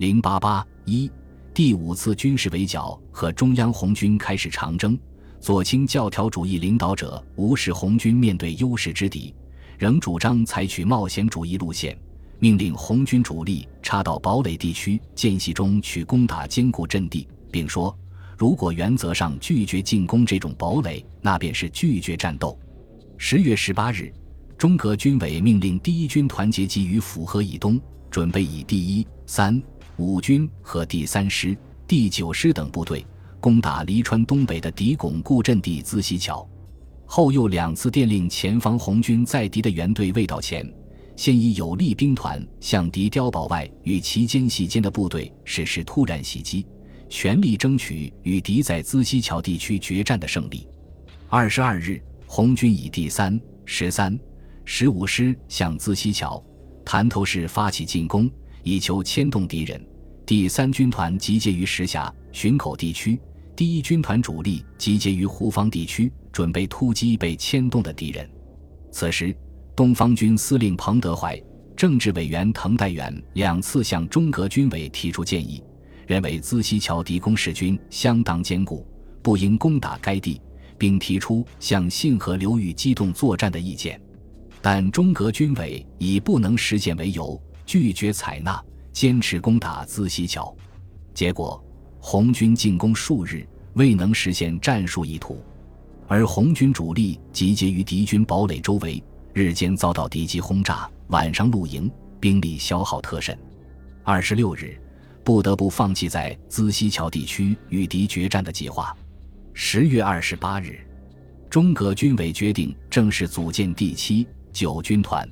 零八八一第五次军事围剿和中央红军开始长征。左倾教条主义领导者无视红军面对优势之敌，仍主张采取冒险主义路线，命令红军主力插到堡垒地区间隙中去攻打坚固阵地，并说：如果原则上拒绝进攻这种堡垒，那便是拒绝战斗。十月十八日，中革军委命令第一军团结集于府河以东，准备以第一、三、五军和第三师、第九师等部队。攻打黎川东北的敌巩固阵地资溪桥，后又两次电令前方红军在敌的援队未到前，先以有力兵团向敌碉堡外与其间隙间的部队实施突然袭击，全力争取与敌在资溪桥地区决战的胜利。二十二日，红军以第三、十三、十五师向资溪桥、潭头市发起进攻，以求牵动敌人。第三军团集结于石峡、巡口地区。第一军团主力集结于湖方地区，准备突击被牵动的敌人。此时，东方军司令彭德怀、政治委员滕代远两次向中革军委提出建议，认为资溪桥敌工事军相当坚固，不应攻打该地，并提出向信河流域机动作战的意见。但中革军委以不能实现为由，拒绝采纳，坚持攻打资溪桥。结果。红军进攻数日，未能实现战术意图，而红军主力集结于敌军堡垒周围，日间遭到敌机轰炸，晚上露营，兵力消耗特甚。二十六日，不得不放弃在资溪桥地区与敌决战的计划。十月二十八日，中革军委决定正式组建第七、九军团。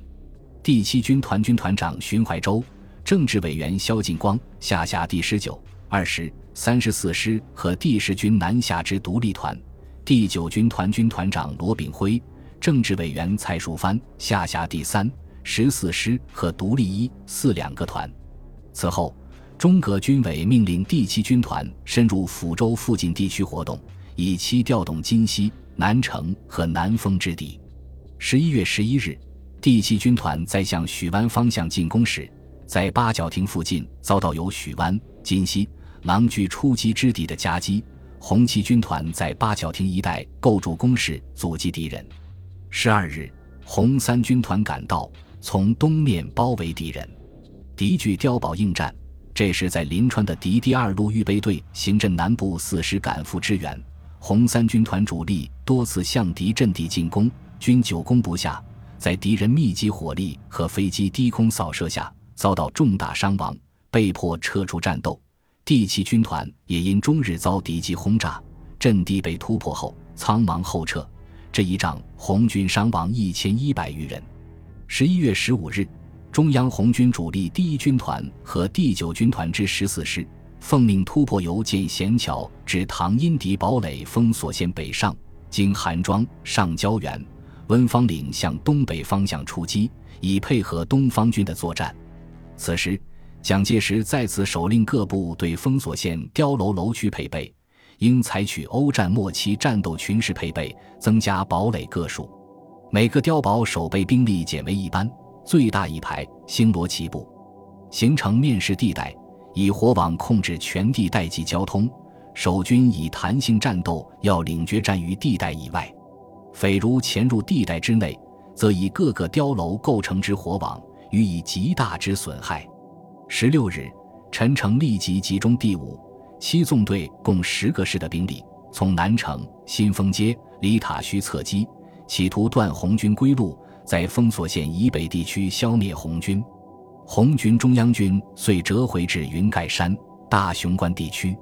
第七军团军团长荀怀洲，政治委员萧劲光下辖第十九、二十。三十四师和第十军南下之独立团，第九军团军团长罗炳辉，政治委员蔡树藩下辖第三、十四师和独立一、四两个团。此后，中革军委命令第七军团深入抚州附近地区活动，以期调动金溪、南城和南丰之敌。十一月十一日，第七军团在向许湾方向进攻时，在八角亭附近遭到由许湾、金溪。狼居出击之敌的夹击，红旗军团在八角亭一带构筑工事，阻击敌人。十二日，红三军团赶到，从东面包围敌人，敌据碉堡应战。这时，在临川的敌第二路预备队行阵南部四师赶赴支援，红三军团主力多次向敌阵地进攻，均久攻不下，在敌人密集火力和飞机低空扫射下，遭到重大伤亡，被迫撤出战斗。第七军团也因终日遭敌机轰炸，阵地被突破后仓忙后撤。这一仗，红军伤亡一千一百余人。十一月十五日，中央红军主力第一军团和第九军团之十四师奉命突破由建贤桥至唐阴敌堡垒封锁线北上，经韩庄、上焦原、温方岭向东北方向出击，以配合东方军的作战。此时。蒋介石再次手令各部对封锁线碉楼楼区配备，应采取欧战末期战斗群式配备，增加堡垒个数。每个碉堡守备兵力减为一班，最大一排星罗棋布，形成面势地带，以火网控制全地带及交通。守军以弹性战斗，要领决战于地带以外。匪如潜入地带之内，则以各个碉楼构成之火网，予以极大之损害。十六日，陈诚立即集中第五、七纵队共十个师的兵力，从南城、新丰街、李塔须侧击，企图断红军归路，在封锁线以北地区消灭红军。红军中央军遂折回至云盖山、大雄关地区。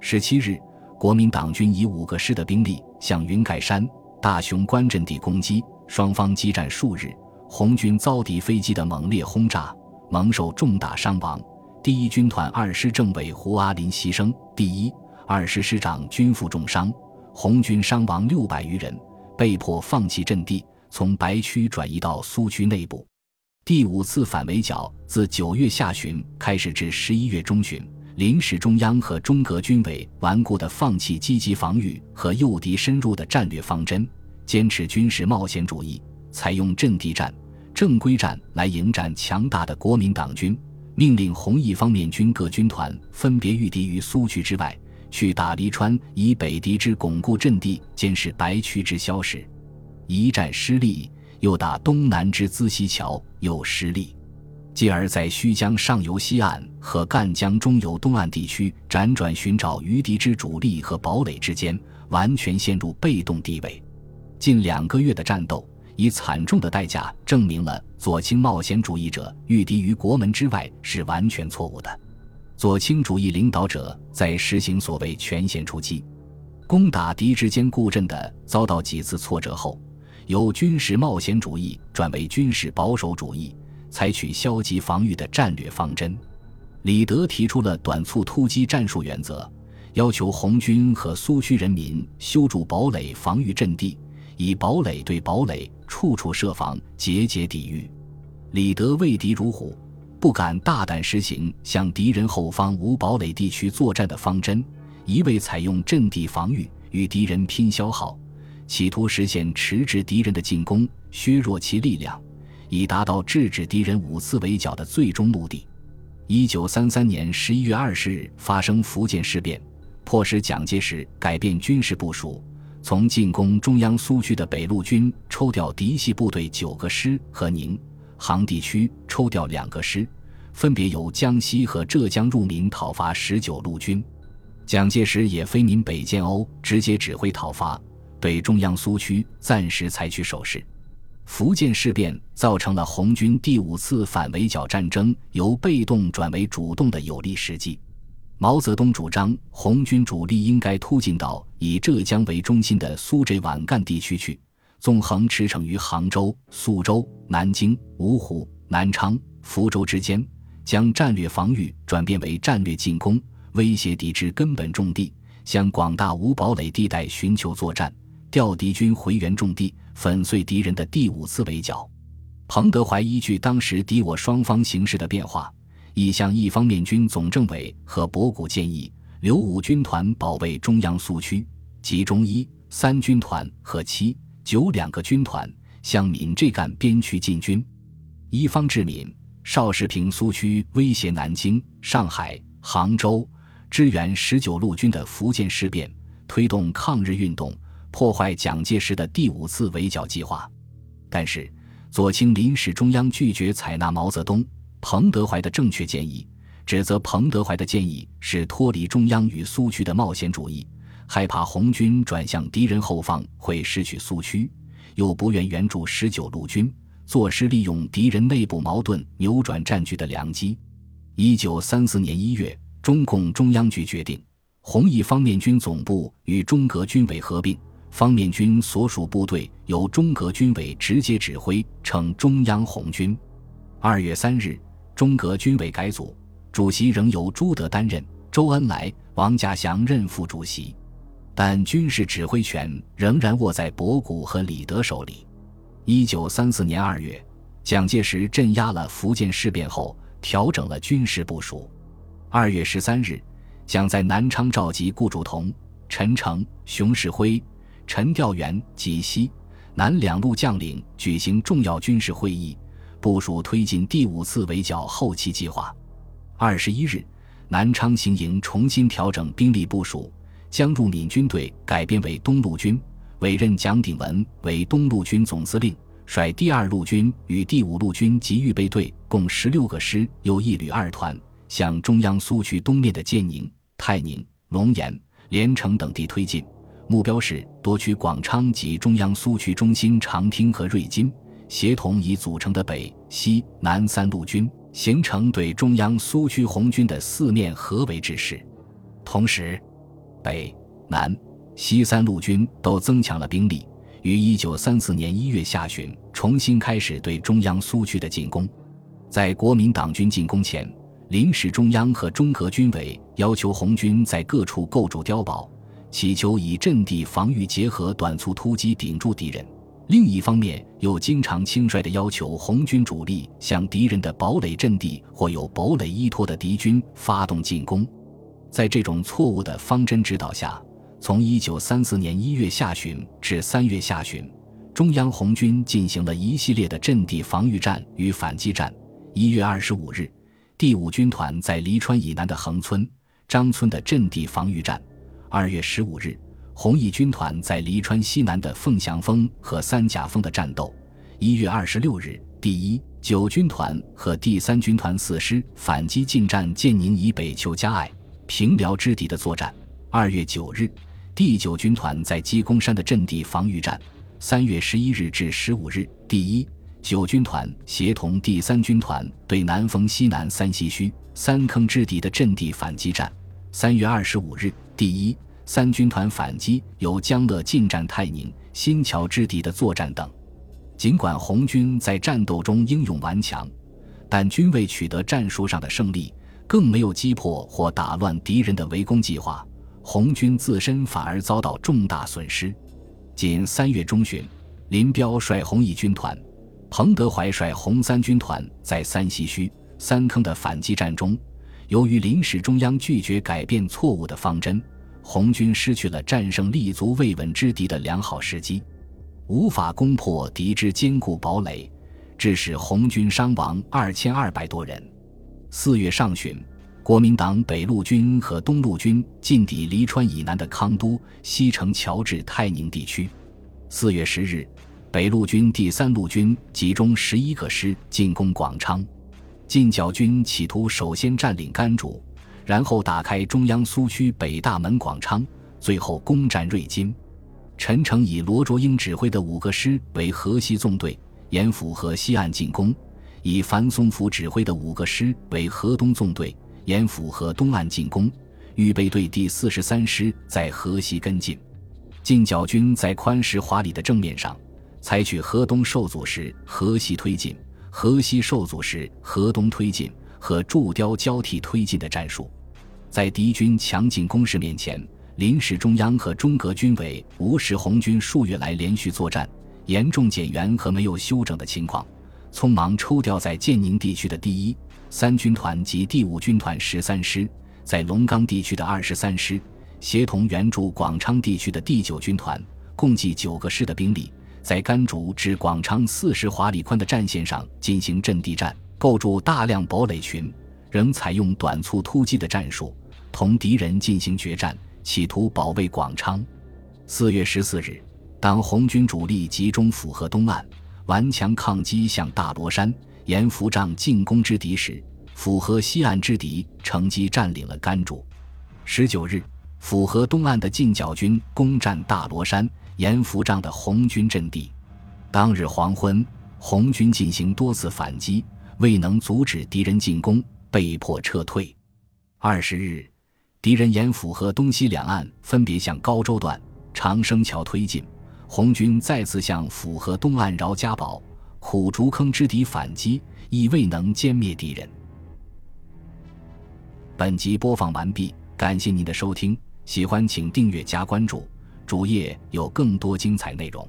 十七日，国民党军以五个师的兵力向云盖山、大雄关阵地攻击，双方激战数日，红军遭敌飞机的猛烈轰炸。蒙受重大伤亡，第一军团二师政委胡阿林牺牲，第一、二师师长均负重伤，红军伤亡六百余人，被迫放弃阵地，从白区转移到苏区内部。第五次反围剿自九月下旬开始至十一月中旬，临时中央和中革军委顽固地放弃积极防御和诱敌深入的战略方针，坚持军事冒险主义，采用阵地战。正规战来迎战强大的国民党军，命令红一方面军各军团分别御敌于苏区之外，去打黎川以北敌之巩固阵地，监视白区之消失。一战失利，又打东南之资溪桥，又失利，继而在胥江上游西岸和赣江中游东岸地区辗转寻找余敌之主力和堡垒之间，完全陷入被动地位。近两个月的战斗。以惨重的代价证明了左倾冒险主义者御敌于国门之外是完全错误的。左倾主义领导者在实行所谓全线出击、攻打敌之间固阵的遭到几次挫折后，由军事冒险主义转为军事保守主义，采取消极防御的战略方针。李德提出了短促突击战术原则，要求红军和苏区人民修筑堡垒防御阵地。以堡垒对堡垒，处处设防，节节抵御。李德畏敌如虎，不敢大胆实行向敌人后方无堡垒地区作战的方针，一味采用阵地防御，与敌人拼消耗，企图实现迟滞敌人的进攻，削弱其力量，以达到制止敌人五次围剿的最终目的。一九三三年十一月二十日发生福建事变，迫使蒋介石改变军事部署。从进攻中央苏区的北路军抽调嫡系部队九个师和宁杭地区抽调两个师，分别由江西和浙江入闽讨伐十九路军。蒋介石也飞闽北建瓯，直接指挥讨伐，对中央苏区暂时采取守势。福建事变造成了红军第五次反围剿战争由被动转为主动的有利时机。毛泽东主张，红军主力应该突进到以浙江为中心的苏浙皖赣地区去，纵横驰骋于杭州、苏州、南京、芜湖、南昌、福州之间，将战略防御转变为战略进攻，威胁敌之根本重地，向广大无堡垒地带寻求作战，调敌军回援重地，粉碎敌人的第五次围剿。彭德怀依据当时敌我双方形势的变化。已向一方面军总政委和博古建议，留五军团保卫中央苏区，集中一、三军团和七、九两个军团向闽浙赣边区进军。一方志敏、邵世平苏区威胁南京、上海、杭州，支援十九路军的福建事变，推动抗日运动，破坏蒋介石的第五次围剿计划。但是，左倾临时中央拒绝采纳毛泽东。彭德怀的正确建议，指责彭德怀的建议是脱离中央与苏区的冒险主义，害怕红军转向敌人后方会失去苏区，又不愿援助十九路军，坐失利用敌人内部矛盾扭转战局的良机。一九三四年一月，中共中央局决定，红一方面军总部与中革军委合并，方面军所属部队由中革军委直接指挥，称中央红军。二月三日。中革军委改组，主席仍由朱德担任，周恩来、王稼祥任副主席，但军事指挥权仍然握在博古和李德手里。一九三四年二月，蒋介石镇压了福建事变后，调整了军事部署。二月十三日，蒋在南昌召集顾祝同、陈诚、熊式辉、陈调元、及西南两路将领举行重要军事会议。部署推进第五次围剿后期计划。二十一日，南昌行营重新调整兵力部署，将入闽军队改编为东路军，委任蒋鼎文为东路军总司令，率第二路军与第五路军及预备队共十六个师，又一旅二团，向中央苏区东面的建宁、泰宁、龙岩、连城等地推进，目标是夺取广昌及中央苏区中心长汀和瑞金。协同已组成的北、西、南三路军，形成对中央苏区红军的四面合围之势。同时，北、南、西三路军都增强了兵力，于一九三四年一月下旬重新开始对中央苏区的进攻。在国民党军进攻前，临时中央和中革军委要求红军在各处构筑碉堡，祈求以阵地防御结合短促突击顶住敌人。另一方面，又经常轻率地要求红军主力向敌人的堡垒阵地或有堡垒依托的敌军发动进攻。在这种错误的方针指导下，从1934年1月下旬至3月下旬，中央红军进行了一系列的阵地防御战与反击战。1月25日，第五军团在黎川以南的横村、张村的阵地防御战。二月十五日，红一军团在黎川西南的凤翔峰和三甲峰的战斗。一月二十六日，第一、九军团和第三军团四师反击进占建宁以北邱家隘、平辽之敌的作战。二月九日，第九军团在鸡公山的阵地防御战。三月十一日至十五日，第一、九军团协同第三军团对南丰西南三溪圩、三坑之敌的阵地反击战。三月二十五日，第一、三军团反击由江乐进占泰宁、新桥之敌的作战等。尽管红军在战斗中英勇顽强，但均未取得战术上的胜利，更没有击破或打乱敌人的围攻计划。红军自身反而遭到重大损失。仅三月中旬，林彪率红一军团，彭德怀率红三军团在三溪圩、三坑的反击战中，由于临时中央拒绝改变错误的方针，红军失去了战胜立足未稳之敌的良好时机，无法攻破敌之坚固堡垒，致使红军伤亡二千二百多人。四月上旬。国民党北路军和东路军进抵黎川以南的康都、西城桥至泰宁地区。四月十日，北路军第三路军集中十一个师进攻广昌。进剿军企图首先占领甘竹，然后打开中央苏区北大门广昌，最后攻占瑞金。陈诚以罗卓英指挥的五个师为河西纵队，沿府河西岸进攻；以樊松甫指挥的五个师为河东纵队。沿府河东岸进攻，预备队第四十三师在河西跟进。进剿军在宽石华里的正面上，采取河东受阻时河西推进，河西受阻时河东推进和筑碉交替推进的战术。在敌军强劲攻势面前，临时中央和中革军委无视红军数月来连续作战、严重减员和没有休整的情况，匆忙抽调在建宁地区的第一。三军团及第五军团十三师，在龙岗地区的二十三师，协同援助广昌地区的第九军团，共计九个师的兵力，在甘竹至广昌四十华里宽的战线上进行阵地战，构筑大量堡垒群，仍采用短促突击的战术，同敌人进行决战，企图保卫广昌。四月十四日，当红军主力集中府河东岸，顽强抗击向大罗山。沿福帐进攻之敌时，府河西岸之敌乘机占领了甘竹。十九日，府河东岸的进剿军攻占大罗山、沿福帐的红军阵地。当日黄昏，红军进行多次反击，未能阻止敌人进攻，被迫撤退。二十日，敌人沿府河东西两岸分别向高州段、长生桥推进，红军再次向府河东岸饶家堡。苦竹坑之敌反击，亦未能歼灭敌人。本集播放完毕，感谢您的收听，喜欢请订阅加关注，主页有更多精彩内容。